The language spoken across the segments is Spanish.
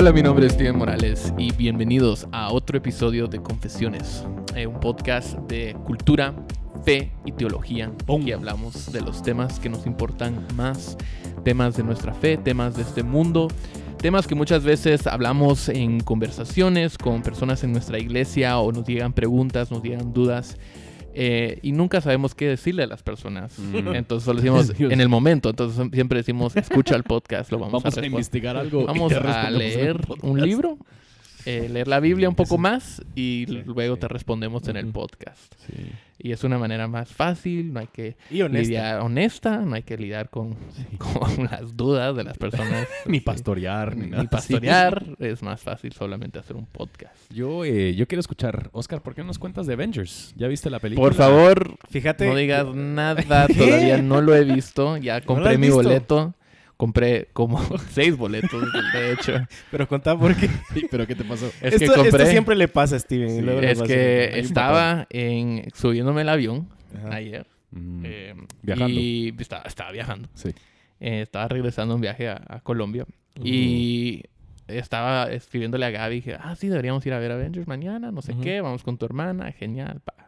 Hola, mi nombre es Steven Morales y bienvenidos a otro episodio de Confesiones, eh, un podcast de cultura, fe y teología. Aquí hablamos de los temas que nos importan más, temas de nuestra fe, temas de este mundo, temas que muchas veces hablamos en conversaciones con personas en nuestra iglesia o nos llegan preguntas, nos llegan dudas. Eh, y nunca sabemos qué decirle a las personas. Mm. Entonces solo decimos en el momento. Entonces siempre decimos, escucha el podcast, lo vamos, Vamos, a a, investigar algo. Vamos a leer un libro, eh, leer la Biblia un poco más y Sí, luego sí. te respondemos en el podcast. Sí. Y es una manera más fácil, no hay que Y honesta. lidiar honesta, no hay que lidiar con, con las dudas de las personas. Ni pastorear, ni, Ni nada. pastorear, es más fácil solamente hacer un podcast. Yo, eh, yo quiero escuchar, Oscar, ¿por qué no nos cuentas de Avengers? ¿Ya viste la película? Por favor, Fíjate. no digas nada, todavía no lo he visto, ya compré mi boleto. Compré como seis boletos, de hecho. Pero contá por qué. ¿Pero qué te pasó? Es esto, que esto compré... siempre le pasa a Steven. Sí, luego Es a que. Hay estaba en, subiéndome el avión Ajá. ayer. Mm, eh, Viajando. Y estaba, estaba viajando. sí. Eh, estaba regresando un viaje a, a Colombia. Y estaba escribiéndole a Gaby. Dije, ah, sí, deberíamos ir a ver Avengers mañana. No sé qué. Vamos con tu hermana. Genial. pa".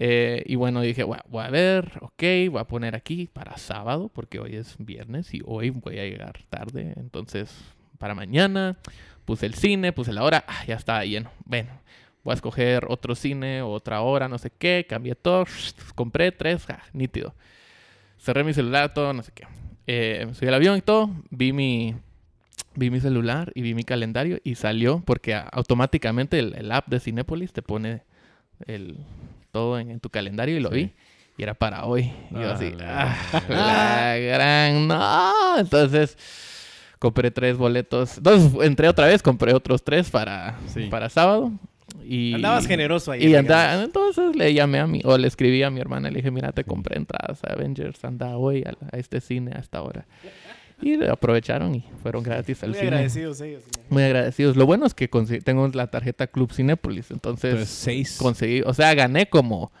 Eh, y bueno, dije, "Bueno, voy a ver. Ok, voy a poner aquí para sábado. Porque hoy es viernes y hoy voy a llegar tarde. Entonces, para mañana. Puse el cine, puse la hora. Ah, ya estaba lleno. Bueno, voy a escoger otro cine, otra hora, no sé qué. Cambié todo. Compré tres. ah, nítido. Cerré mi celular, todo, no sé qué. Eh, me subí al avión y todo. Vi mi, vi mi celular y vi mi calendario y salió porque a- automáticamente el, el app de Cinépolis te pone el, todo en, en tu calendario y lo Sí. vi. Y era para hoy. Y yo Ah, así, la- "Ah, la gran no. Entonces compré tres boletos. Entonces entré otra vez, compré otros tres para, Sí. para sábado. Y, Andabas generoso ahí. y en anda, regalos. entonces le llamé a mi, o le escribí a mi hermana, le dije, mira, te compré entradas a Avengers, anda hoy a, la- a este cine a esta hora. Y le aprovecharon y fueron gratis al Muy cine. agradecidos ellos. Muy agradecidos. Lo bueno es que tengo la tarjeta Club Cinépolis, entonces Entonces, seis. conseguí, o sea, gané como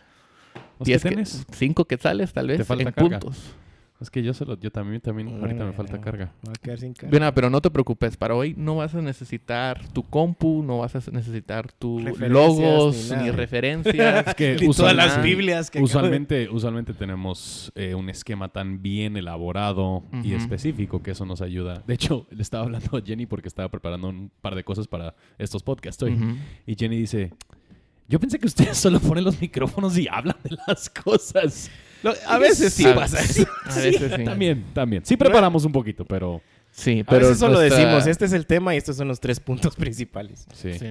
¿Los que 10 que, tienes? 5 quetzales tal vez falta en carga. puntos. Es que yo solo, yo también, también, ahorita me falta carga. Va a quedar sin carga. Bueno, pero no te preocupes, para hoy no vas a necesitar tu compu, no vas a necesitar tus Referencias logos ni ni, referencias. Es que Y todas las Biblias que Usualmente, usualmente tenemos eh, un esquema tan bien elaborado y específico que eso nos ayuda. De hecho, le estaba hablando a Jenny porque estaba preparando un par de cosas para estos podcasts hoy. Y Jenny dice, yo pensé que ustedes solo ponen los micrófonos y hablan de las cosas. Lo- a veces sí A- pasa eso. A veces sí. También, también. Sí preparamos un poquito, pero... Sí, A pero veces solo nuestra- decimos, este es el tema y estos son los tres puntos principales. Sí. Sí.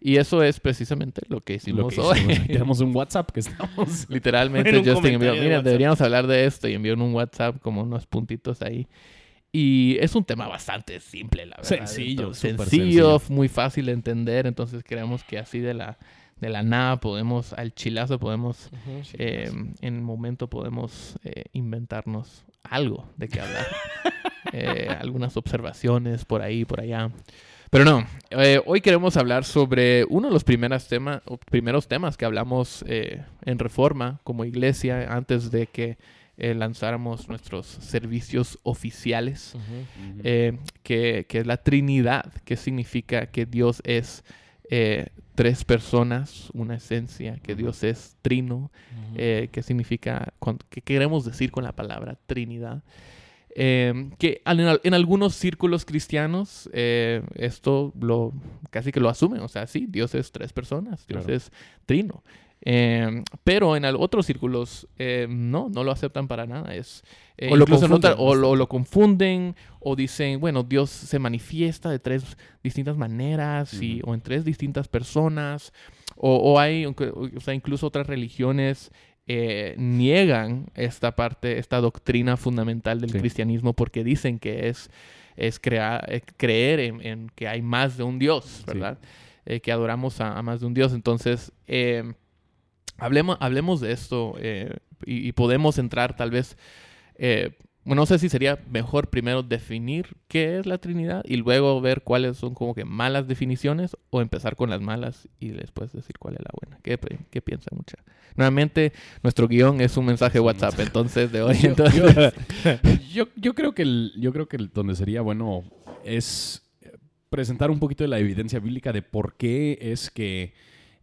Y eso es precisamente lo que hicimos Lo que hoy. Tenemos un WhatsApp que estamos... Literalmente En Justin envió, de mira, WhatsApp". deberíamos hablar de esto y envió en un WhatsApp como unos puntitos ahí. Y es un tema bastante simple, la verdad. Sencillo, Entonces, súper sencillo, muy fácil de entender. Entonces creemos que así de la, de la nada podemos, al chilazo podemos, eh, en un momento podemos eh, inventarnos algo de qué hablar. Eh, algunas observaciones por ahí, por allá. Pero no, hoy queremos hablar sobre uno de los primeros, tema- primeros temas que hablamos en Reforma como iglesia antes de que eh, lanzáramos nuestros servicios oficiales, eh, que, que es la Trinidad, que significa que Dios es eh, tres personas, una esencia, que Dios es trino, eh, que significa, qué queremos decir con la palabra Trinidad. Eh, que en, al- en algunos círculos cristianos eh, esto lo casi que lo asumen, o sea, sí, Dios es tres personas, Dios Claro. es trino. Eh, pero en otros círculos eh, no, no lo aceptan para nada. Es, eh, O lo confunden. o lo, lo confunden o dicen, bueno, Dios se manifiesta de tres distintas maneras y, o en tres distintas personas. O, o hay, o sea, incluso otras religiones eh, niegan esta parte, esta doctrina fundamental del Sí. cristianismo porque dicen que es, es crea- eh, creer en, en que hay más de un Dios, ¿verdad? Eh, que adoramos a, a más de un Dios. Entonces, eh, hablemos, hablemos de esto eh, y, y podemos entrar tal vez... eh, bueno, no sé si sería mejor primero definir qué es la Trinidad y luego ver cuáles son como que malas definiciones o empezar con las malas y después decir cuál es la buena. ¿Qué, qué piensa mucha? Nuevamente, nuestro guion es un mensaje WhatsApp, mensaje. entonces de hoy. Yo, entonces, yo- yo creo que el, yo creo que el- donde sería bueno es eh, presentar un poquito de la evidencia bíblica de por qué es que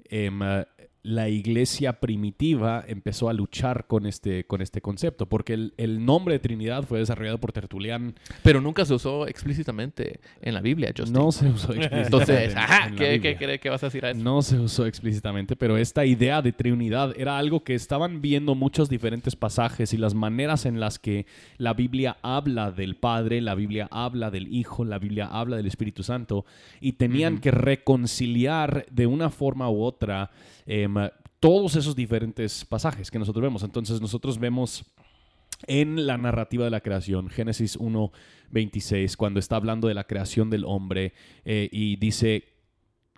em, eh, la iglesia primitiva empezó a luchar con este, con este concepto, porque el, el nombre de Trinidad fue desarrollado por Tertulián. Pero nunca se usó explícitamente en la Biblia, Justin. No se usó explícitamente. Entonces, en- ajá, en ¿qué, qué, qué- qué vas a decir a eso? No se usó explícitamente, pero esta idea de Trinidad era algo que estaban viendo muchos diferentes pasajes y las maneras en las que la Biblia habla del Padre, la Biblia habla del Hijo, la Biblia habla del Espíritu Santo y tenían que reconciliar de una forma u otra em, todos esos diferentes pasajes que nosotros vemos. Entonces nosotros vemos en la narrativa de la creación, Génesis 1, 26, cuando está hablando de la creación del hombre eh, y dice,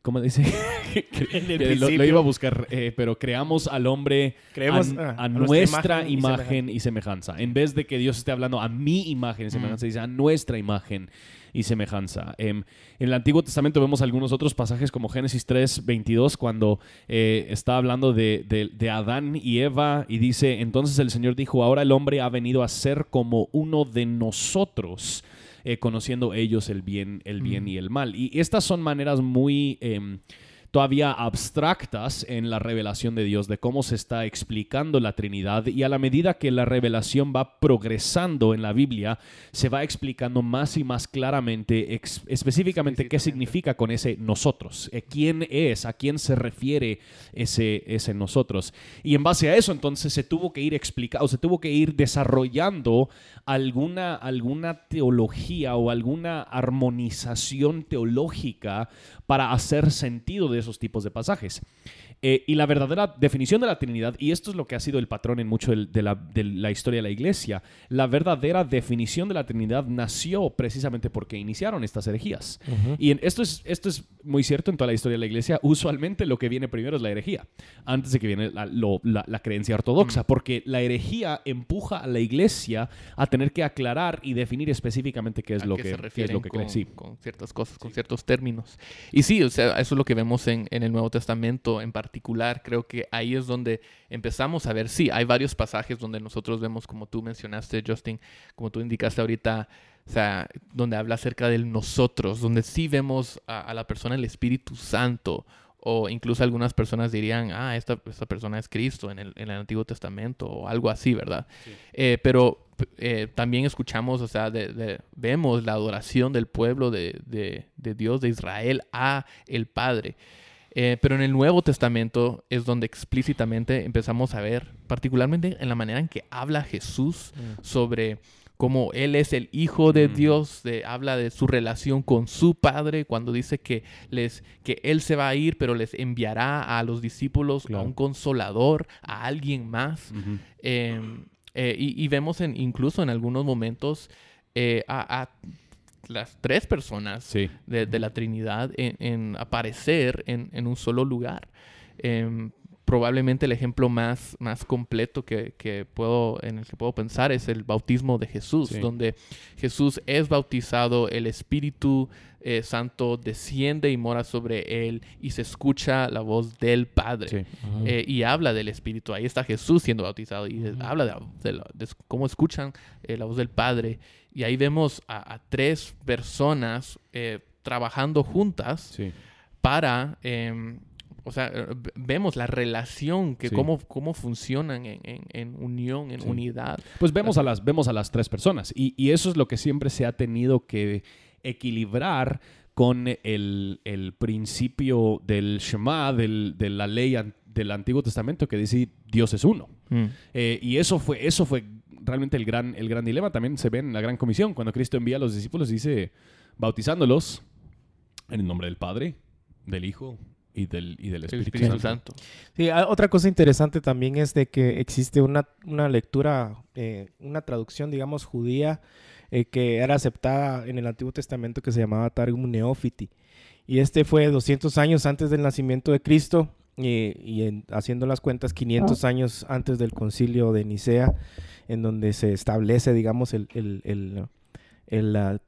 ¿cómo dice? Que lo, iba a buscar, eh, pero creamos al hombre Creemos, ah, a a nuestra imagen y semejanza. En vez de que Dios esté hablando a mi imagen y semejanza, dice a nuestra imagen y semejanza. Em, en el Antiguo Testamento vemos algunos otros pasajes como Génesis 3, 22, cuando eh, está hablando de, de- de Adán y Eva y dice, entonces el Señor dijo, ahora el hombre ha venido a ser como uno de nosotros. Eh, conociendo ellos el bien, el bien y el mal. Y estas son maneras muy em, todavía abstractas en la revelación de Dios, de cómo se está explicando la Trinidad. Y a la medida que la revelación va progresando en la Biblia, se va explicando más y más claramente, ex- específicamente, qué significa con ese nosotros, eh, quién es, a quién se refiere ese, ese nosotros. Y en base a eso, entonces, se tuvo que ir explicando, se tuvo que ir desarrollando alguna, alguna teología o alguna armonización teológica para hacer sentido de esos tipos de pasajes. Eh, y la verdadera definición de la Trinidad, y esto es lo que ha sido el patrón en mucho del- de, la, de la historia de la iglesia, la verdadera definición de la Trinidad nació precisamente porque iniciaron estas herejías. Y en- esto, es, esto es muy cierto en toda la historia de la iglesia. Usualmente lo que viene primero es la herejía, antes de que viene la, lo- la- la creencia ortodoxa, porque la herejía empuja a la iglesia a tener que aclarar y definir específicamente qué es, a lo que, se qué es lo que cree. con, Sí. con ciertas cosas, con ciertos términos. Y sí, o sea, eso es lo que vemos en, en el Nuevo Testamento en particular. Creo que ahí es donde empezamos a ver, sí, hay varios pasajes donde nosotros vemos, como tú mencionaste, Justin, como tú indicaste ahorita, o sea, donde habla acerca del nosotros, donde sí vemos a, a la persona el Espíritu Santo. O incluso algunas personas dirían, ah, esta, esta persona es Cristo en el, en el Antiguo Testamento o algo así, ¿verdad? Eh, pero eh, también escuchamos, o sea, de- de- vemos la adoración del pueblo de, de- de Dios, de Israel, a el Padre. Eh, pero en el Nuevo Testamento es donde explícitamente empezamos a ver, particularmente en la manera en que habla Jesús sobre cómo Él es el Hijo de Mm. Dios, de- habla de su relación con su Padre, cuando dice que, les, que Él se va a ir, pero les enviará a los discípulos a un consolador, a alguien más. Ujú. Eh, eh, y, y vemos en, incluso en algunos momentos eh, a, a las tres personas Sí. de, de la Trinidad en, en aparecer en, en un solo lugar. Em, probablemente el ejemplo más, más completo que, que puedo, en el que puedo pensar es el bautismo de Jesús, Sí. donde Jesús es bautizado, el Espíritu eh, Santo desciende y mora sobre él y se escucha la voz del Padre Sí. eh, y habla del Espíritu. Ahí está Jesús siendo bautizado y habla de, de la- de cómo escuchan eh, la voz del Padre. Y ahí vemos a, a tres personas trabajando juntas Sí. para, eh, o sea, eh, vemos la relación, que Sí. cómo, cómo funcionan en, en- en unión, en Sí. unidad. Pues vemos a las, vemos a las tres personas. Y, y eso es lo que siempre se ha tenido que equilibrar con el, el principio del Shema, del- de la ley del Antiguo Testamento que dice Dios es uno. Mm. Eh, y eso fue, eso fue realmente el gran, el gran dilema. También se ve en la gran comisión, cuando Cristo envía a los discípulos, dice, bautizándolos en el nombre del Padre, del Hijo y del, y del El Espíritu, Espíritu Santo. Santo. Sí, ah, otra cosa interesante también es de que existe una, una lectura, eh, una traducción, digamos, judía eh, que era aceptada en el Antiguo Testamento que se llamaba Targum Neófiti. Y este fue 200 años antes del nacimiento de Cristo y, y en- haciendo las cuentas 500 años antes del concilio de Nicea, en donde se establece, digamos, el, el- el- el, la,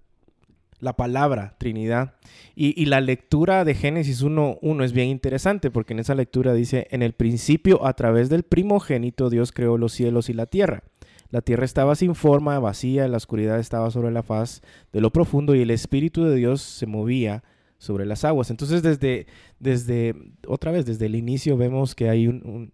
la palabra Trinidad. Y, y la lectura de Génesis 1.1 es bien interesante porque en esa lectura dice, en el principio a través del primogénito Dios creó los cielos y la tierra. La tierra estaba sin forma, vacía, la oscuridad estaba sobre la faz de lo profundo y el Espíritu de Dios se movía sobre las aguas. Entonces, desde, desde otra vez, desde el inicio vemos que hay un,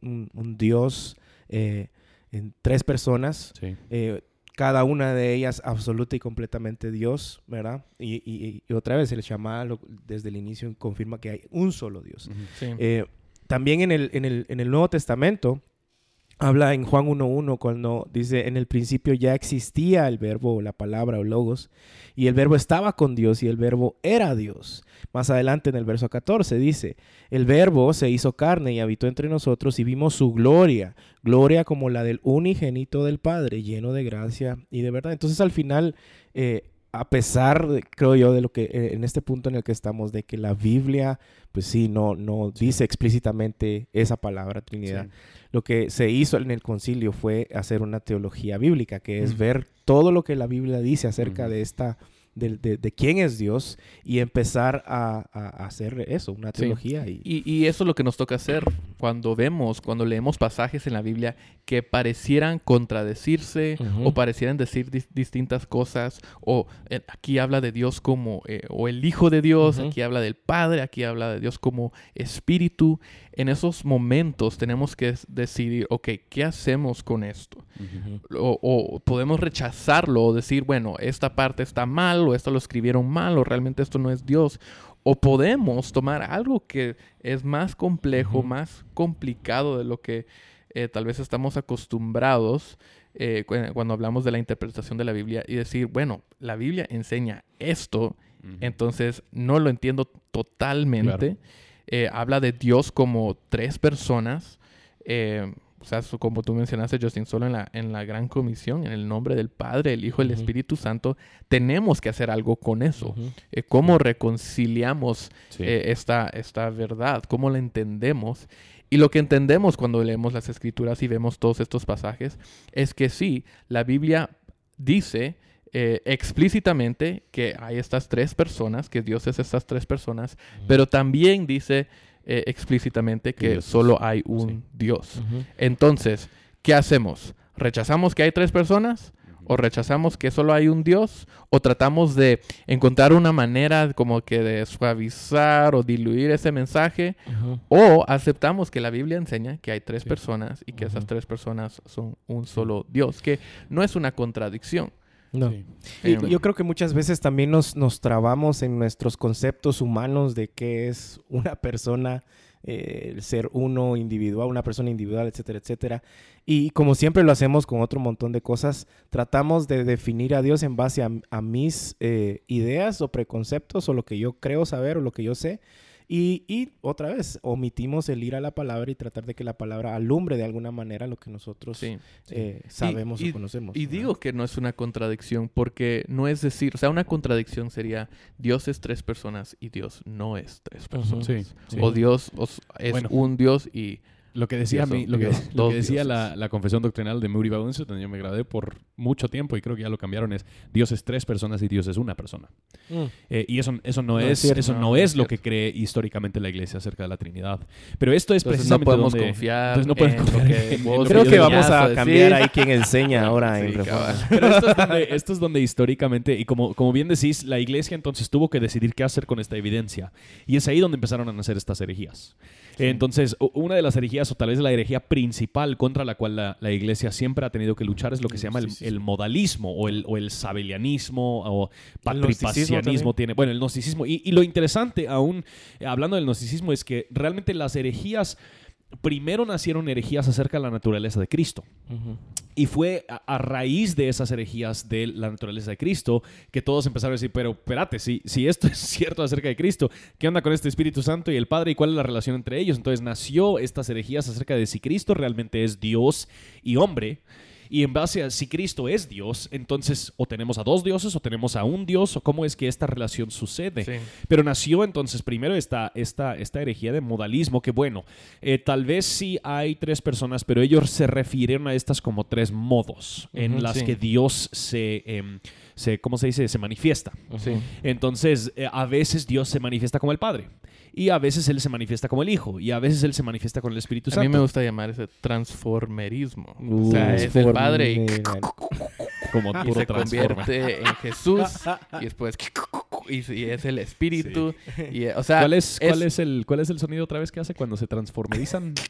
Dios eh, en tres personas. Eh, cada una de ellas absoluta y completamente Dios, ¿verdad? Y, otra vez el Shama desde el inicio confirma que hay un solo Dios. Eh, también en el, en, el, en el Nuevo Testamento habla en Juan 1.1 cuando dice, en el principio ya existía el verbo, la palabra o logos, y el verbo estaba con Dios y el verbo era Dios. Más adelante en el verso 14 dice, el verbo se hizo carne y habitó entre nosotros y vimos su gloria, gloria como la del unigénito del Padre, lleno de gracia y de verdad. Entonces al final, eh, a pesar, creo yo, de lo que eh, en este punto en el que estamos, de que la Biblia, pues sí, no, no dice explícitamente esa palabra Trinidad. Lo que se hizo en el concilio fue hacer una teología bíblica, que es ver todo lo que la Biblia dice acerca de esta de, quién es Dios y empezar a, hacer eso, una teología. Y... Y, eso es lo que nos toca hacer cuando vemos, cuando leemos pasajes en la Biblia que parecieran contradecirse o parecieran decir distintas cosas, o eh, aquí habla de Dios como, eh, o el Hijo de Dios, aquí habla del Padre, aquí habla de Dios como Espíritu. En esos momentos tenemos que decidir, ok, ¿qué hacemos con esto? o, o podemos rechazarlo o decir, bueno, esta parte está mal o esto lo escribieron mal o realmente esto no es Dios. O podemos tomar algo que es más complejo, más complicado de lo que eh, tal vez estamos acostumbrados eh, cuando hablamos de la interpretación de la Biblia y decir, bueno, la Biblia enseña esto, entonces no lo entiendo totalmente. Eh, habla de Dios como tres personas o sea, como tú mencionaste, Justin, solo en la, en la gran comisión, en el nombre del Padre, el Hijo y el Espíritu Santo, tenemos que hacer algo con eso. Eh, ¿Cómo reconciliamos eh, esta, esta verdad? ¿Cómo la entendemos? Y lo que entendemos cuando leemos las escrituras y vemos todos estos pasajes es que sí, la Biblia dice eh, explícitamente que hay estas tres personas, que Dios es estas tres personas, pero también dice eh, explícitamente que solo hay un Dios. Entonces, ¿qué hacemos? ¿Rechazamos que hay tres personas? ¿O rechazamos que solo hay un Dios? ¿O tratamos de encontrar una manera como que de suavizar o diluir ese mensaje? ¿O aceptamos que la Biblia enseña que hay tres personas y que esas tres personas son un solo Dios? Que no es una contradicción. No. yo creo que muchas veces también nos, nos trabamos en nuestros conceptos humanos de qué es una persona, eh, el ser uno individual, una persona individual, etcétera, etcétera. Y como siempre lo hacemos con otro montón de cosas, tratamos de definir a Dios en base a, mis eh, ideas o preconceptos o lo que yo creo saber o lo que yo sé. Y, otra vez, omitimos el ir a la palabra y tratar de que la palabra alumbre de alguna manera lo que nosotros eh, sabemos o conocemos. Y digo que no es una contradicción porque no es decir, o sea, una contradicción sería Dios es tres personas y Dios no es tres personas. O Dios es un Dios y lo que decía, lo que, decía la, confesión doctrinal de Bounce, donde yo me gradué por mucho tiempo y creo que ya lo cambiaron, es Dios es tres personas y Dios es una persona. Mm. Eh, y eso, eso no, es, eso no, es, lo que cree históricamente la iglesia acerca de la Trinidad. Pero esto es precisamente no podemos confiar no podemos confiar Creo que vamos a cambiar ahí quien enseña ahora en Pero esto es, donde, esto es, donde, históricamente, y como, como bien decís, la iglesia entonces tuvo que decidir qué hacer con esta evidencia. Y es ahí donde empezaron a nacer estas herejías. Entonces, una de las herejías, o tal vez la herejía principal contra la cual la, iglesia siempre ha tenido que luchar, es lo que se llama el, modalismo o el, o el sabelianismo o patripacianismo. Tiene, bueno, el gnosticismo. Y, y lo interesante, aún hablando del gnosticismo, es que realmente las herejías primero nacieron herejías acerca de la naturaleza de Cristo. Y fue a, raíz de esas herejías de la naturaleza de Cristo que todos empezaron a decir, pero espérate, si, si esto es cierto acerca de Cristo, ¿qué onda con este Espíritu Santo y el Padre y cuál es la relación entre ellos? Entonces nació estas herejías acerca de si Cristo realmente es Dios y hombre y en base a si Cristo es Dios, entonces o tenemos a dos dioses o tenemos a un Dios o cómo es que esta relación sucede. Pero nació entonces primero esta, esta, esta herejía de modalismo que bueno, eh, tal vez sí hay tres personas, pero ellos se refirieron a estas como tres modos en las que Dios se... Em, se, ¿cómo se dice? Se manifiesta. Entonces, eh, a veces Dios se manifiesta como el Padre y a veces Él se manifiesta como el Hijo y a veces Él se manifiesta con el Espíritu A Santo. mí me gusta llamar ese transformerismo. Uh, o sea, es el Padre y, como y puro se convierte en Jesús y después y, y es el Espíritu. Y, o sea, ¿Cuál es, cuál, es el, ¿Cuál es el sonido otra vez que hace cuando se transformerizan?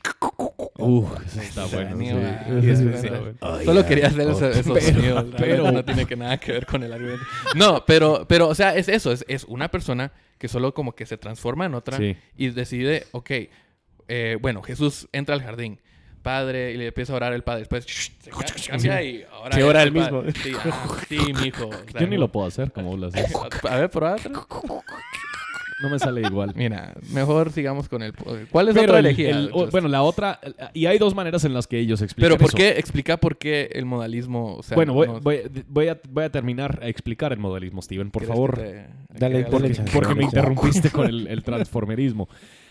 Uh, ese está bueno. Sí, después- está bueno. Solo quería hacer eso- esos Pero- sonidos. pero- no tiene que nada que ver con el argumento. No, pero, pero o sea, es eso. Es, es una persona que solo como que se transforma en otra Sí. y decide, ok, eh, bueno, Jesús entra al jardín. Padre, y le empieza a orar el padre. Después se ca- cambia y ahora. Que ora el mismo. Sí, ah, sí, mijo. O sea, Yo ni lo puedo hacer como lo haces. A ver, otra. No me sale igual. Mira, mejor sigamos con el. ¿Cuál es Pero otra el- elegía? el- o- bueno, la otra... Y hay dos maneras en las que ellos explican pero ¿por eso. qué? Explica por qué el modalismo. O sea, bueno, voy, no- voy- voy a, voy a terminar a explicar el modalismo, Steven, por ¿crees favor. te- Dale, chance. Porque me interrumpiste con el, el transformerismo.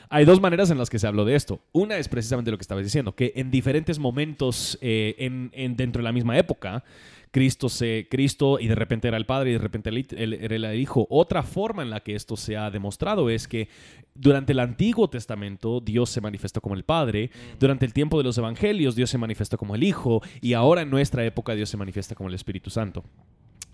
Hay dos maneras en las que se habló de esto. Una es precisamente lo que estabas diciendo, que en diferentes momentos eh, en, en- dentro de la misma época, Cristo, se, Cristo y de repente era el Padre y de repente el, el- era el Hijo. Otra forma en la que esto se ha demostrado es que durante el Antiguo Testamento Dios se manifestó como el Padre, durante el tiempo de los Evangelios Dios se manifestó como el Hijo y ahora en nuestra época Dios se manifiesta como el Espíritu Santo.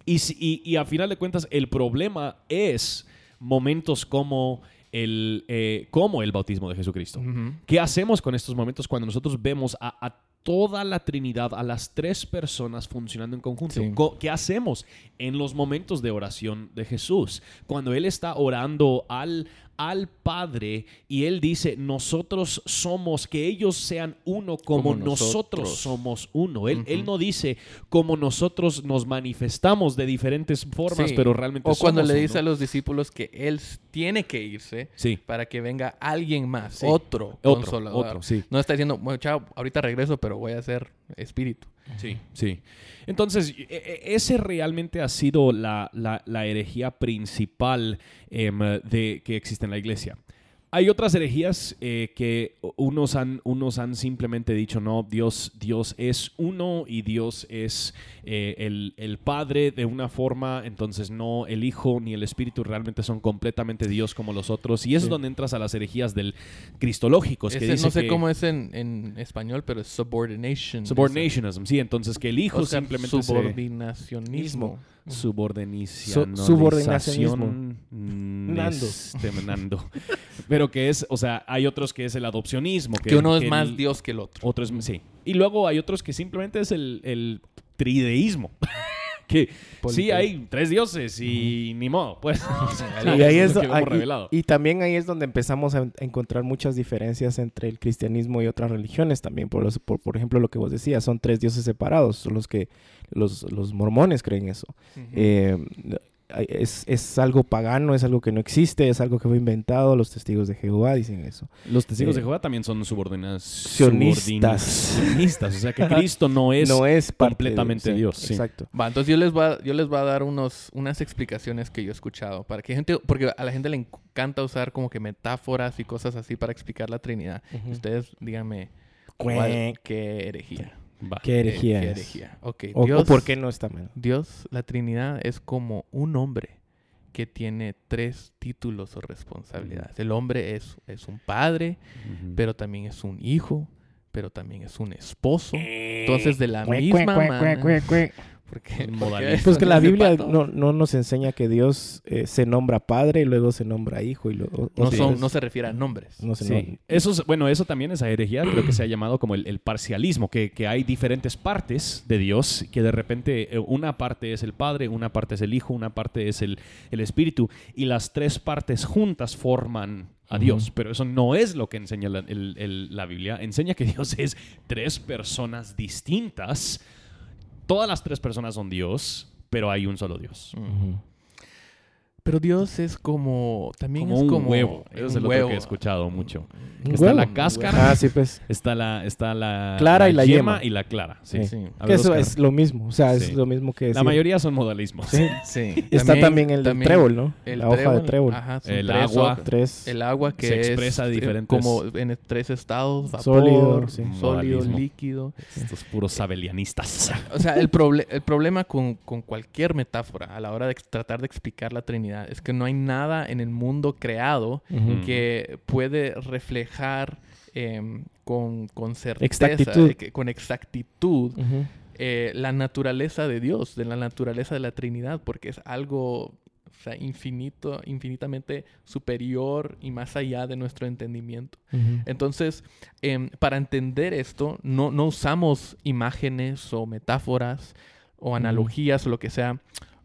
Y, y, y a final de cuentas, el problema es momentos como el, eh, como el bautismo de Jesucristo. Ujú. ¿Qué hacemos con estos momentos cuando nosotros vemos a, a toda la Trinidad, a las tres personas funcionando en conjunto? Sí. ¿Qué hacemos en los momentos de oración de Jesús? Cuando Él está orando al, al Padre y Él dice, nosotros somos, que ellos sean uno como, Como nosotros. nosotros. somos uno. Él, él no dice como nosotros nos manifestamos de diferentes formas, Sí. pero realmente O cuando le uno. dice a los discípulos que él tiene que irse Sí. para que venga alguien más, Sí. otro, Otro, consolador. otro, sí. No está diciendo, bueno, chao, ahorita regreso, pero voy a ser espíritu. Sí, sí. Entonces, e- e- ese realmente ha sido la, la- la herejía principal em, de, que existe en la iglesia. Hay otras herejías eh, que unos han, unos han simplemente dicho, no, Dios, Dios es uno y Dios es eh, el, el Padre de una forma, entonces no el Hijo ni el Espíritu realmente son completamente Dios como los otros. Y eso Sí. es donde entras a las herejías del cristológicos. que Ese dice no sé que- cómo es en, en español, pero es subordination. Subordinationism, sí, entonces que el Hijo Oscar, simplemente se- subordinacionismo. Subordinación. Su- subordinacionismo. Nando. Nando. Pero que es, o sea, hay otros que es el adopcionismo. Que uno es más Dios que el otro. Otro es, sí. Y luego hay otros que simplemente es el, el trideísmo. Que sí hay tres dioses y ni modo, pues. O sea, Y, ahí eso es, lo que ahí- hemos revelado. y también ahí es donde empezamos a, encontrar muchas diferencias entre el cristianismo y otras religiones también. Por, los- por, por ejemplo, lo que vos decías, son tres dioses separados, son los que los, los mormones creen eso. Eh, es, es algo pagano, es algo que no existe, es algo que fue inventado, los testigos de Jehová dicen eso. Los testigos eh, de Jehová también son subordinas, sionistas. sionistas. O sea que Cristo no es, no es de- completamente sí, Dios, sí. Exacto. Va, entonces yo les voy a, yo les voy a dar unos, unas explicaciones que yo he escuchado. Para que gente, porque a la gente le encanta usar como que metáforas y cosas así para explicar la Trinidad. Ustedes díganme cuál- qué herejía. Va. ¿Qué herejía ¿Qué es? herejía? Ok, O, Dios, o por qué no está mal. Dios, la Trinidad es como un hombre que tiene tres títulos o responsabilidades. El hombre es, es un padre, pero también es un hijo, pero también es un esposo. Entonces, de la misma manera... Porque, porque. Pues que la Biblia no, no nos enseña que Dios eh, se nombra padre y luego se nombra hijo y luego No, o sea, son, es- no se refiere a nombres. no se Sí. nom- Eso es- bueno, eso también es herejía, creo que se ha llamado como el, el parcialismo, que, que hay diferentes partes de Dios, que de repente eh, una parte es el Padre, una parte es el Hijo, una parte es el, el Espíritu, y las tres partes juntas forman a. Dios. Pero eso no es lo que enseña la, el- el- la Biblia. Enseña que Dios es tres personas distintas. Todas las tres personas son Dios, pero hay un solo Dios. Pero Dios es como... También Como es un como... huevo. Eso es un el otro huevo. que he escuchado mucho. Un Está huevo. la cáscara. Ah, sí, pues. Está la, está la Clara y la yema. y la clara. Sí. Sí. Sí. A Que ver, eso Oscar. es lo mismo, o sea, es lo mismo que La decir- mayoría son modalismos. Sí. Sí. Está también, el del también trébol, ¿no? el la hoja de trébol. Ajá, son El tres agua. Tres. El agua que Se es, expresa de eh, diferentes- como en tres estados, vapor, Sólido, sí. sólido, líquido. Estos puros sabelianistas. O sea, el, proble- el problema con, con cualquier metáfora a la hora de tratar de explicar la Trinidad Es que no hay nada en el mundo creado que puede reflejar em, con, con certeza, Exactitud. eh, con exactitud, eh, la naturaleza de Dios, de la naturaleza de la Trinidad, porque es algo o sea, infinito, infinitamente superior y más allá de nuestro entendimiento. Entonces, em, para entender esto, no, no usamos imágenes o metáforas o analogías o lo que sea.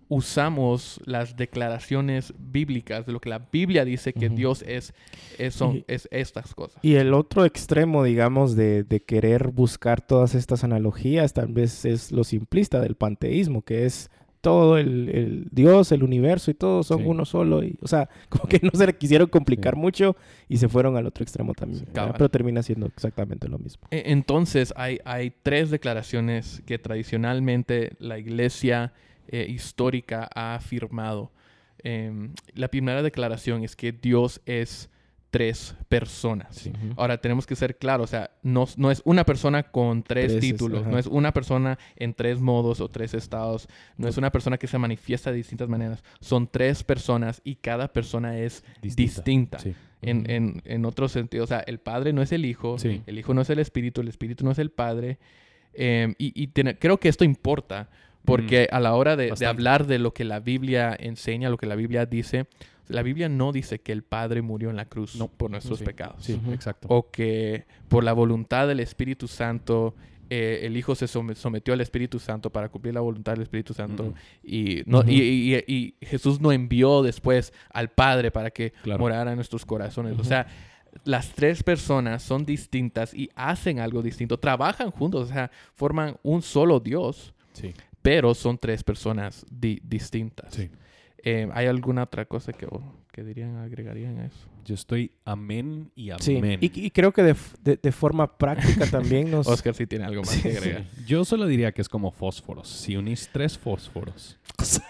Usamos las declaraciones bíblicas de lo que la Biblia dice que. Dios es, es, son, Y- es estas cosas. Y el otro extremo, digamos, de, de querer buscar todas estas analogías, tal vez es lo simplista del panteísmo, que es todo el, el Dios, el universo y todo son Sí. uno solo. Y, o sea, como que no se le quisieron complicar Sí. mucho y se fueron al otro extremo también. Pero termina siendo exactamente lo mismo. E- Entonces, hay, hay tres declaraciones que tradicionalmente la iglesia eh, histórica ha afirmado. Em, la primera declaración es que Dios es tres personas. Sí. Ahora, tenemos que ser claros, o sea, no, no es una persona con tres, Tres, es- títulos, no es una persona en tres modos o tres estados, no es una persona que se manifiesta de distintas maneras, son tres personas y cada persona es distinta. Sí. En, en, en otro sentido, o sea, el Padre no es el Hijo, Sí. el Hijo no es el Espíritu, el Espíritu no es el Padre. em, y y tiene- creo que esto importa, porque a la hora de, hablar de lo que la Biblia enseña, lo que la Biblia dice, la Biblia no dice que el Padre murió en la cruz No. por nuestros Sí. pecados. Sí, exacto. O que por la voluntad del Espíritu Santo, eh, el Hijo se some- sometió al Espíritu Santo para cumplir la voluntad del Espíritu Santo. Y, no, y, y- y Jesús no envió después al Padre para que Claro. morara en nuestros corazones. O sea, las tres personas son distintas y hacen algo distinto. Trabajan juntos, o sea, forman un solo Dios, Sí. Pero son tres personas di- distintas. Sí. Eh, ¿Hay alguna otra cosa que, que dirían, agregarían a eso? Yo estoy amén y Sí, amén. y, y creo que de, de- de forma práctica también nos... Oscar sí tiene algo más que Sí. agregar. Yo solo diría que es como fósforos. Si unís tres fósforos.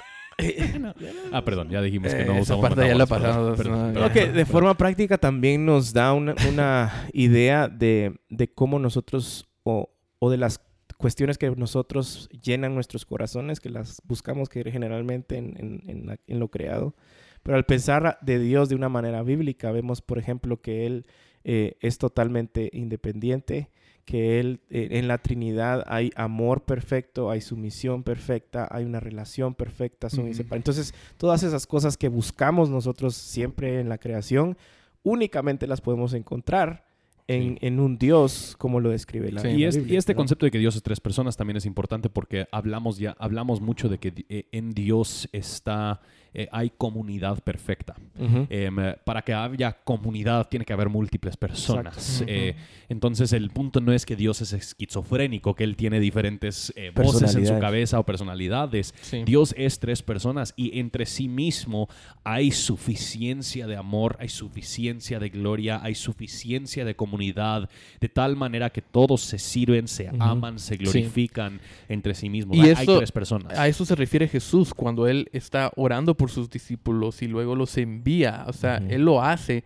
ah, perdón, ya dijimos que Eh, no esa usamos parte ya la pasamos, perdón, no, perdón, que de forma práctica también nos da una, una idea de, de cómo nosotros o, o de las cuestiones que nosotros llenan nuestros corazones, que las buscamos que generalmente en, en- en la- en lo creado. Pero al pensar de Dios de una manera bíblica, vemos, por ejemplo, que Él eh, es totalmente independiente, que Él eh, en la Trinidad hay amor perfecto, hay sumisión perfecta, hay una relación perfecta, son inseparables. Entonces, todas esas cosas que buscamos nosotros siempre en la creación, únicamente las podemos encontrar en, Sí. en un Dios como lo describe la, Sí. la Y, es- Biblia, y este ¿no? concepto de que Dios es tres personas también es importante porque hablamos ya hablamos mucho de que eh, en Dios está eh, hay comunidad perfecta. Em, eh, para que haya comunidad tiene que haber múltiples personas. Eh, entonces el punto no es que Dios es esquizofrénico, que Él tiene diferentes eh, voces en su cabeza o personalidades. Sí. Dios es tres personas y entre sí mismo hay suficiencia de amor, hay suficiencia de gloria, hay suficiencia de comunidad, de tal manera que todos se sirven, se aman, se glorifican entre sí mismos. Y hay, hay tres personas. A eso se refiere Jesús cuando él está orando por sus discípulos y luego los envía. O sea, él lo hace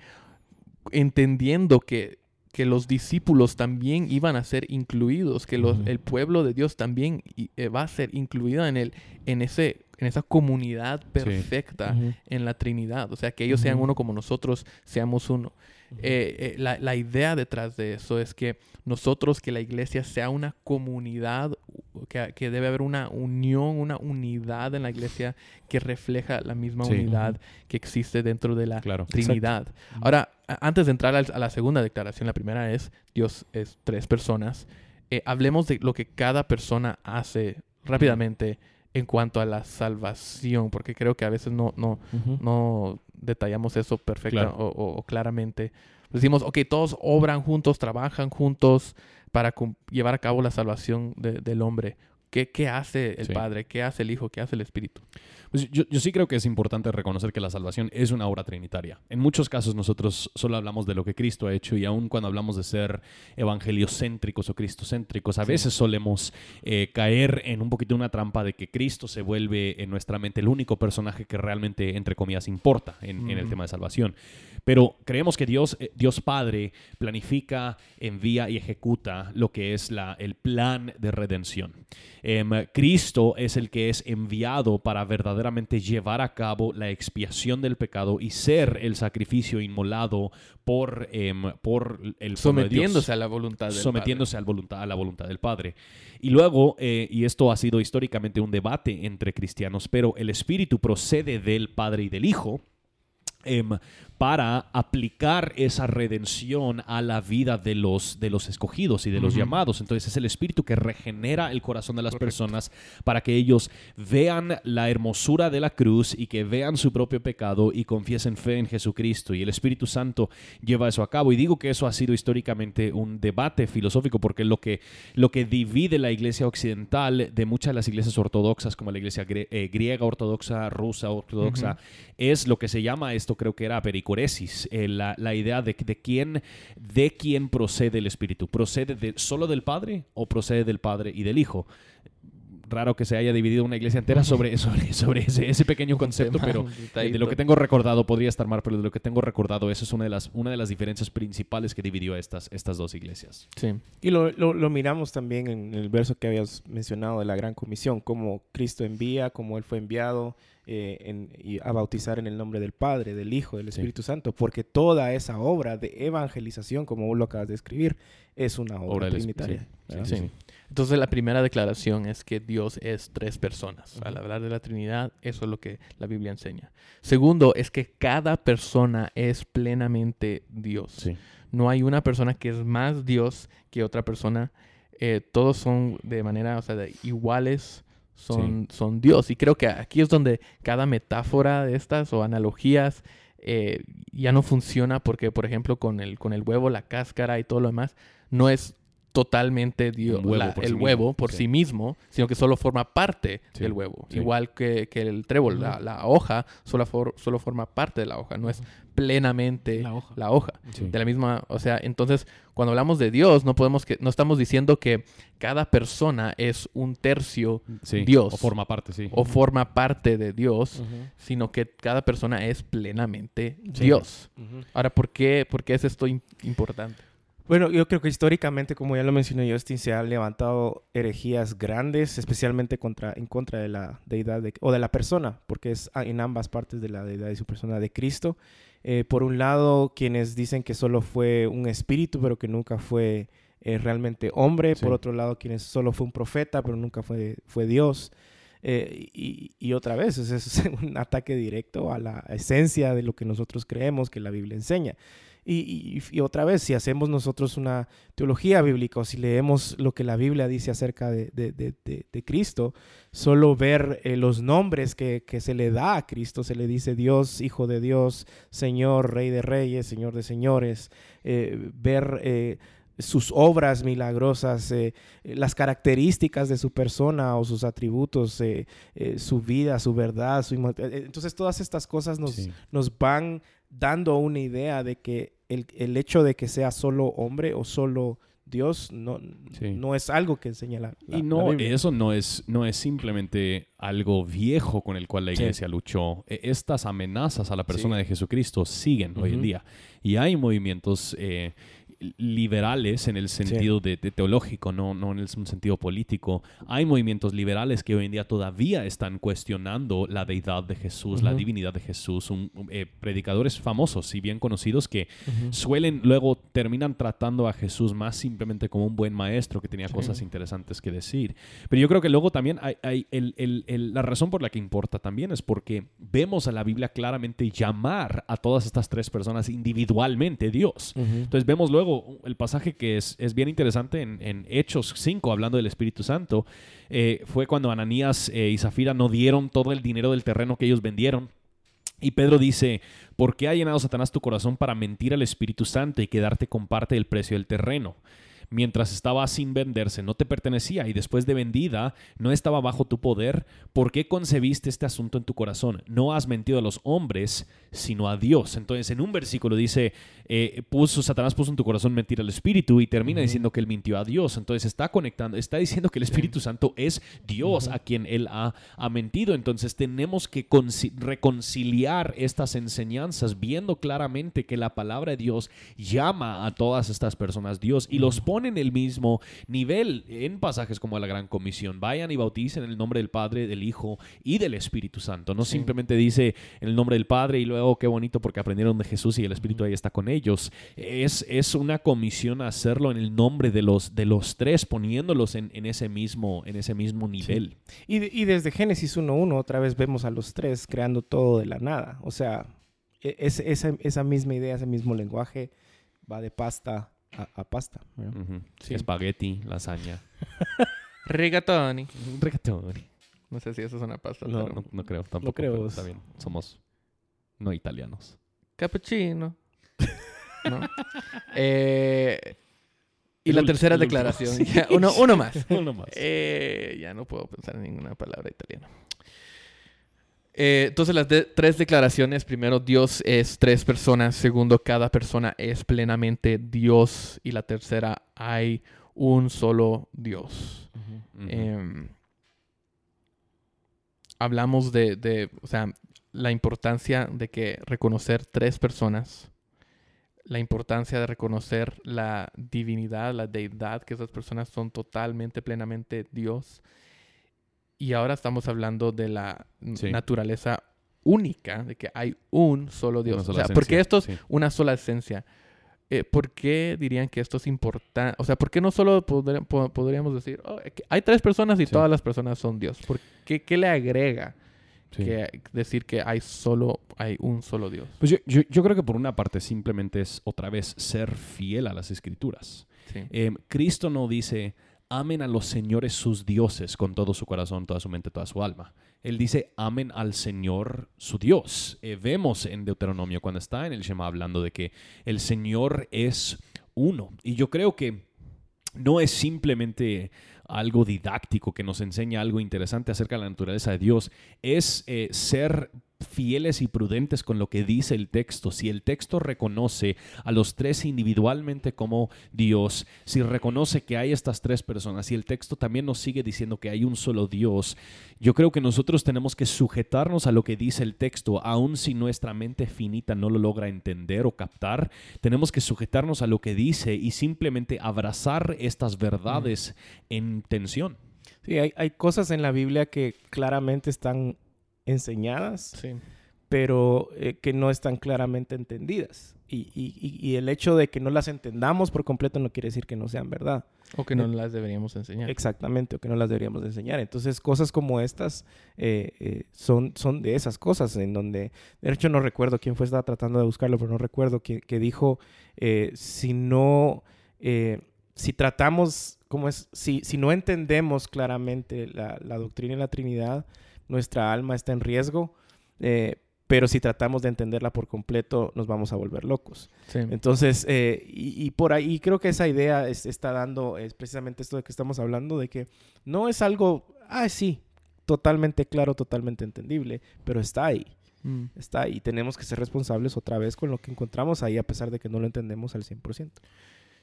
entendiendo que, que los discípulos también iban a ser incluidos, que los- el pueblo de Dios también eh, va a ser incluido en, el, en, ese, en esa comunidad perfecta en la Trinidad. O sea, que ellos sean uno como nosotros seamos uno. Eh, eh, la, la idea detrás de eso es que nosotros, que la iglesia sea una comunidad, que, que debe haber una unión, una unidad en la iglesia que refleja la misma Sí. unidad que existe dentro de la Claro. Trinidad. Ahora, antes de entrar a la segunda declaración, la primera es, Dios es tres personas. Eh, hablemos de lo que cada persona hace rápidamente en cuanto a la salvación, porque creo que a veces no, no detallamos eso perfecta Claro. o, o- o claramente. Decimos, ok, todos obran juntos, trabajan juntos para llevar a cabo la salvación de- del hombre. ¿Qué, qué hace el Sí. Padre? ¿Qué hace el Hijo? ¿Qué hace el Espíritu? Pues yo, yo sí creo que es importante reconocer que la salvación es una obra trinitaria. En muchos casos nosotros solo hablamos de lo que Cristo ha hecho y aun cuando hablamos de ser evangeliocéntricos o cristocéntricos, a veces solemos eh, caer en un poquito una trampa de que Cristo se vuelve en nuestra mente el único personaje que realmente, entre comillas, importa en, en el tema de salvación. Pero creemos que Dios, eh, Dios Padre planifica, envía y ejecuta lo que es la, el plan de redención. Em, Cristo es el que es enviado para verdaderamente llevar a cabo la expiación del pecado y ser el sacrificio inmolado por, em, por el sometiéndose a la voluntad del sometiéndose Al voluntad, a la voluntad del Padre. Y luego, eh, y esto ha sido históricamente un debate entre cristianos, pero el Espíritu procede del Padre y del Hijo. Para aplicar esa redención a la vida de los, de los escogidos y de los llamados. Entonces es el Espíritu que regenera el corazón de las personas para que ellos vean la hermosura de la cruz y que vean su propio pecado y confiesen fe en Jesucristo. Y el Espíritu Santo lleva eso a cabo. Y digo que eso ha sido históricamente un debate filosófico porque lo que, lo que divide la iglesia occidental de muchas de las iglesias ortodoxas, como la iglesia eh, griega ortodoxa, rusa ortodoxa, es lo que se llama, esto creo que era perico eh, la, idea de, de, quién, de quién procede el Espíritu. ¿Procede de, solo del Padre o procede del Padre y del Hijo? raro que se haya dividido una iglesia entera sobre, sobre, sobre ese, ese pequeño concepto, pero de lo que tengo recordado, podría estar mal, pero de lo que tengo recordado, esa es una de las, una de las diferencias principales que dividió a estas, estas dos iglesias. Sí. Y lo, lo, miramos también en el verso que habías mencionado de la Gran Comisión, cómo Cristo envía, cómo Él fue enviado, eh, en, y a bautizar en el nombre del Padre, del Hijo, del Espíritu Santo, porque toda esa obra de evangelización, como vos lo acabas de escribir, es una obra, trinitaria. Entonces la primera declaración es que Dios es tres personas. Al hablar de la Trinidad, eso es lo que la Biblia enseña. Segundo, es que cada persona es plenamente Dios. No hay una persona que es más Dios que otra persona. Eh, todos son de manera, o sea, iguales son, son Dios. Y creo que aquí es donde cada metáfora de estas o analogías eh, ya no funciona porque, por ejemplo, con el, con el huevo, la cáscara y todo lo demás, no es totalmente Dios, el huevo por sí. mismo, sino que solo forma parte del huevo. Igual que, el trébol, la, hoja solo, solo, forma parte de la hoja, no es plenamente la hoja. De la misma, o sea, entonces cuando hablamos de Dios, no podemos que, no estamos diciendo que cada persona es un tercio Dios. O forma parte, sí. O forma parte de Dios, sino que cada persona es plenamente Dios. Ahora, ¿por qué, ¿por qué es esto importante? Bueno, yo creo que históricamente, como ya lo mencionó Justin, se han levantado herejías grandes, especialmente contra, en contra de la deidad o de la persona, porque es en ambas partes de la deidad y su persona de Cristo. Eh, por un lado, quienes dicen que solo fue un espíritu, pero que nunca fue eh, realmente hombre. Por otro lado, quienes solo fue un profeta, pero nunca fue, fue Dios. Eh, y, y, otra vez, es, es un ataque directo a la esencia de lo que nosotros creemos que la Biblia enseña. Y, otra vez, si hacemos nosotros una teología bíblica o si leemos lo que la Biblia dice acerca de, Cristo, solo ver eh, los nombres que, se le da a Cristo, se le dice Dios, Hijo de Dios, Señor, Rey de Reyes, Señor de Señores, eh, ver... Eh, sus obras milagrosas, las características de su persona o sus atributos, su vida, su verdad, su entonces todas estas cosas nos, nos van dando una idea de que el, hecho de que sea solo hombre o solo Dios no, no es algo que enseña la, Y no, eso no es, no es simplemente algo viejo con el cual la iglesia luchó. E, estas amenazas a la persona de Jesucristo siguen hoy en día. Y hay movimientos eh, liberales en el sentido de, teológico, no, no en el sentido político. Hay movimientos liberales que hoy en día todavía están cuestionando la deidad de Jesús, la divinidad de Jesús. Eh, predicadores famosos y bien conocidos que suelen luego terminan tratando a Jesús más simplemente como un buen maestro que tenía cosas interesantes que decir. Pero yo creo que luego también hay, la razón por la que importa también es porque vemos a la Biblia claramente llamar a todas estas tres personas individualmente Dios. Entonces vemos luego el pasaje que es, bien interesante en, Hechos 5, hablando del Espíritu Santo, eh, fue cuando Ananías eh, y Zafira no dieron todo el dinero del terreno que ellos vendieron. Y Pedro dice, ¿por qué ha llenado Satanás tu corazón para mentir al Espíritu Santo y quedarte con parte del precio del terreno? mientras estaba sin venderse, no te pertenecía y después de vendida no estaba bajo tu poder, ¿por qué concebiste este asunto en tu corazón? No has mentido a los hombres, sino a Dios. Entonces en un versículo dice, eh, puso, Satanás puso en tu corazón mentir al Espíritu y termina diciendo que él mintió a Dios. Entonces está conectando, está diciendo que el Espíritu Santo es Dios a quien él ha, ha, mentido. Entonces tenemos que reconciliar estas enseñanzas viendo claramente que la palabra de Dios llama a todas estas personas Dios y los pone en el mismo nivel en pasajes como la Gran Comisión. Vayan y bauticen en el nombre del Padre, del Hijo y del Espíritu Santo. No simplemente dice en el nombre del Padre y luego qué bonito porque aprendieron de Jesús y el Espíritu ahí está con ellos. Es, es una comisión hacerlo en el nombre de los, de los tres, poniéndolos en, en ese, mismo, en ese mismo nivel. Y, y, desde Génesis 1.1 otra vez vemos a los tres creando todo de la nada. O sea, e, es, esa, esa misma idea, ese mismo lenguaje va de pasta a, pasta. Espagueti, lasaña. Rigatoni. Rigatoni. No sé si eso es una pasta. No, no, creo tampoco. creo. Está bien. Somos no italianos. Cappuccino. ¿No? Eh, y la tercera declaración. uno, uno, más. uno más. Eh, ya no puedo pensar en ninguna palabra italiana. Eh, entonces las tres declaraciones, primero Dios es tres personas, segundo cada persona es plenamente Dios y la tercera hay un solo Dios. Em, hablamos de, de, o sea, la importancia de que reconocer tres personas, la importancia de reconocer la divinidad, la deidad, que esas personas son totalmente, plenamente Dios y ahora estamos hablando de la naturaleza única, de que hay un solo Dios. o sea, porque esto es una sola esencia. Eh, ¿Por qué dirían que esto es importante? O sea, ¿por qué no solo podríamos decir, oh, hay tres personas y todas las personas son Dios? ¿Por qué, qué le agrega que decir que hay solo, hay un solo Dios? Pues yo, yo, creo que por una parte simplemente es otra vez ser fiel a las escrituras. Eh, Cristo no dice, amen a los señores sus dioses con todo su corazón, toda su mente, toda su alma. Él dice, amen al Señor su Dios. Eh, vemos en Deuteronomio cuando está en el Shema hablando de que el Señor es uno. Y yo creo que no es simplemente algo didáctico que nos enseña algo interesante acerca de la naturaleza de Dios, es eh, ser fieles y prudentes con lo que dice el texto. Si el texto reconoce a los tres individualmente como Dios, si reconoce que hay estas tres personas y el texto también nos sigue diciendo que hay un solo Dios, yo creo que nosotros tenemos que sujetarnos a lo que dice el texto, aun si nuestra mente finita no lo logra entender o captar, tenemos que sujetarnos a lo que dice y simplemente abrazar estas verdades en tensión. Sí, hay, hay cosas en la Biblia que claramente están enseñadas, pero eh, que no están claramente entendidas. Y, y, y, el hecho de que no las entendamos por completo no quiere decir que no sean verdad. O que no eh, las deberíamos enseñar. Exactamente, o que no las deberíamos enseñar. Entonces, cosas como estas eh, son, son de esas cosas en donde, de hecho, no recuerdo quién fue, estaba tratando de buscarlo, pero no recuerdo que, que dijo, si no, si tratamos, ¿cómo es? Si, si no entendemos claramente la, la doctrina de la Trinidad, nuestra alma está en riesgo, eh, pero si tratamos de entenderla por completo, nos vamos a volver locos. Entonces, eh, y, por ahí creo que esa idea está dando, es precisamente esto de que estamos hablando, de que no es algo, ah, sí, totalmente claro, totalmente entendible, pero está ahí. Mm. Está ahí. Tenemos que ser responsables otra vez con lo que encontramos ahí, a pesar de que no lo entendemos al 100%.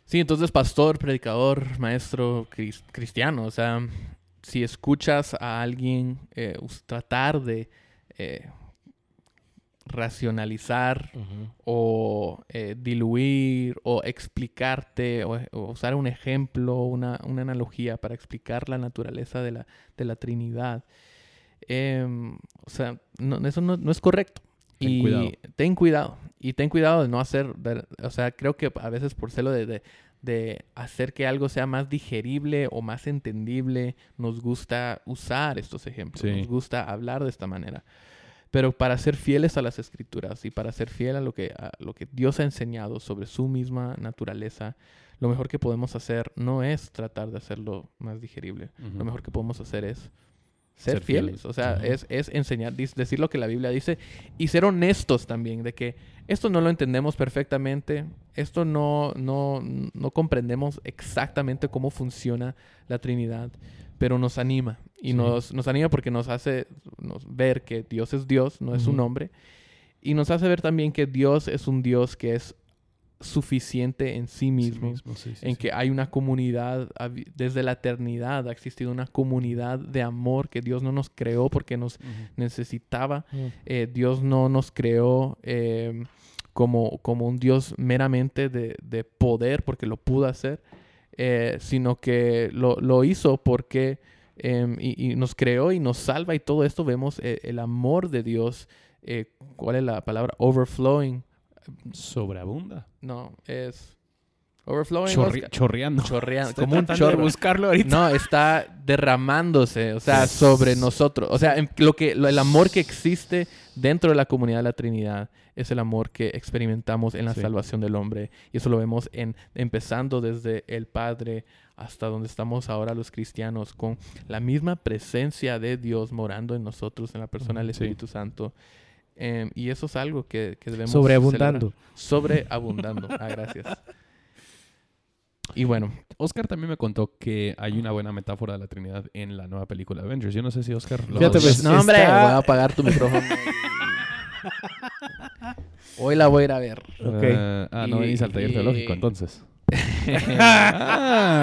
Sí, entonces pastor, predicador, maestro cristiano, o sea, si escuchas a alguien eh, tratar de eh, racionalizar o eh, diluir o explicarte o, usar un ejemplo, una, analogía para explicar la naturaleza de la, de la Trinidad, em, o sea, eso no, es correcto. Ten y cuidado. ten cuidado. Y ten cuidado de no hacer, o sea, creo que a veces por celo de, de hacer que algo sea más digerible o más entendible, nos gusta usar estos ejemplos, nos gusta hablar de esta manera. Pero para ser fieles a las escrituras y para ser fiel a lo que, a lo que Dios ha enseñado sobre su misma naturaleza, lo mejor que podemos hacer no es tratar de hacerlo más digerible. Lo mejor que podemos hacer es ser, fieles. O sea, es, es, enseñar, decir lo que la Biblia dice y ser honestos también de que esto no lo entendemos perfectamente, esto no, no, no comprendemos exactamente cómo funciona la Trinidad, pero nos anima. Y nos, nos anima porque nos hace ver que Dios es Dios, no es un hombre. Y nos hace ver también que Dios es un Dios que es suficiente en sí mismo, mismo, sí, sí, en sí. que hay una comunidad, desde la eternidad ha existido una comunidad de amor que Dios no nos creó porque nos necesitaba. Eh, Dios no nos creó eh, como, como un Dios meramente de, de poder porque lo pudo hacer, eh, sino que lo, lo hizo porque em, y, y nos creó y nos salva y todo esto vemos eh, el amor de Dios. eh, ¿Cuál es la palabra? Overflowing. Sobreabunda. No, es overflowing. Chorri- chorreando. Chorreando, como un chorro. buscarlo ahorita. No, está derramándose, o sea, sobre nosotros. O sea, en- lo que, lo- el amor que existe dentro de la comunidad de la Trinidad es el amor que experimentamos en la Sí. salvación del hombre. Y eso lo vemos en, empezando desde el Padre hasta donde estamos ahora los cristianos, con la misma presencia de Dios morando en nosotros, en la persona del sí. Espíritu Santo. Em, y eso es algo que, que debemos Sobreabundando. celebrar. Sobreabundando. Ah, gracias. Y bueno, Oscar también me contó que hay una buena metáfora de la Trinidad en la nueva película Avengers. Yo no sé si Oscar lo Fíjate, pues, no, hombre, está- voy a apagar tu micrófono. Hoy la voy a ir a ver. Eh, ah, no Y- venís al taller y- teológico entonces.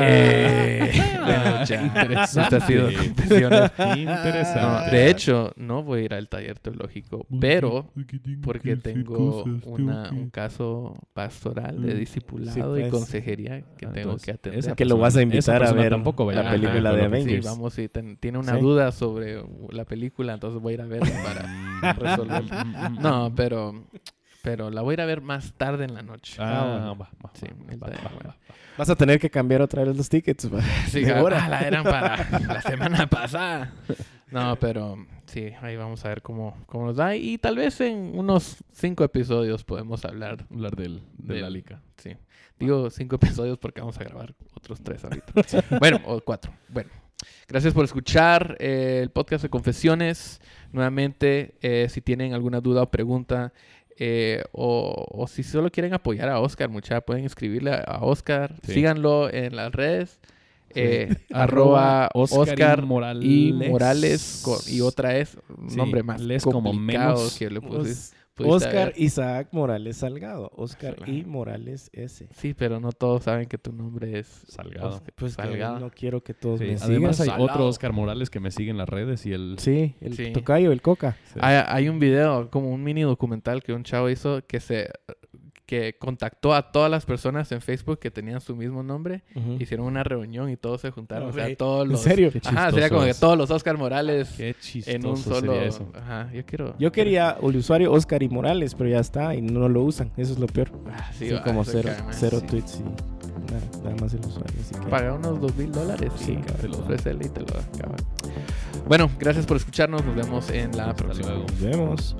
Eh, Ah, ya. interesante. Esto ha sido confesiones. Interesante. No, de hecho, no voy a ir al taller teológico, pero porque tengo una, un caso pastoral de Mm. discipulado Sí, y pues. consejería que Ah, tengo que atender. esa Que lo vas a invitar a ver tampoco la película taller de teológico. Avengers. Sí, vamos, si ten- tiene una Sí. duda sobre la película, entonces voy a ir a verla para resolver. No, pero, pero la voy a ir a ver más tarde en la noche. Ah, va, va, Sí. Vas a tener que cambiar otra vez los tickets. Sí, de ah, hora. la eran para la semana pasada. No, pero sí, ahí vamos a ver cómo, cómo nos da. Y tal vez en unos cinco episodios podemos hablar Hablar del, de la lica. Sí. Digo cinco episodios porque vamos a grabar otros tres ahorita. bueno, o cuatro. Bueno. Gracias por escuchar eh, el podcast de Confesiones. Nuevamente, eh, si tienen alguna duda o pregunta, eh, o, o si solo quieren apoyar a Oscar, mucha, pueden escribirle a, a Oscar. Sí. Síganlo en las redes. eh, Arroba arroba Oscar Oscar y Morales. y Morales con- y otra es un Sí, nombre más les como complicado menos. que le pudiste Oscar haber. Isaac Morales Salgado. Oscar y Morales S. Sí, pero no todos saben que tu nombre es Salgado. Oscar- Pues que Salgado. no quiero que todos Sí, me Además hay sigan. otro Salado. Oscar Morales que me sigue en las redes y el... Sí, el Sí. tocayo, el coca. Sí. Hay, hay un video, como un mini documental que un chavo hizo que se que contactó a todas las personas en Facebook que tenían su mismo nombre, Ujú. hicieron una reunión y todos se juntaron, o sea, todos ¿En los serio? Qué Ajá, sería como que todos los Oscar Morales Qué chistoso en un solo sería eso. Ajá, yo quiero Yo quería el usuario Oscar y Morales, pero ya está y no lo usan. Eso es lo peor. Ah, sí, Sí, va, como cero, cero sí. tweets y nada, nada más el usuario. Así que... Paga unos dos mil dólares Sí, y cabrón. te lo ofrece y te lo acaba. Bueno, gracias por escucharnos. Nos vemos en la Hasta próxima. luego. Nos vemos.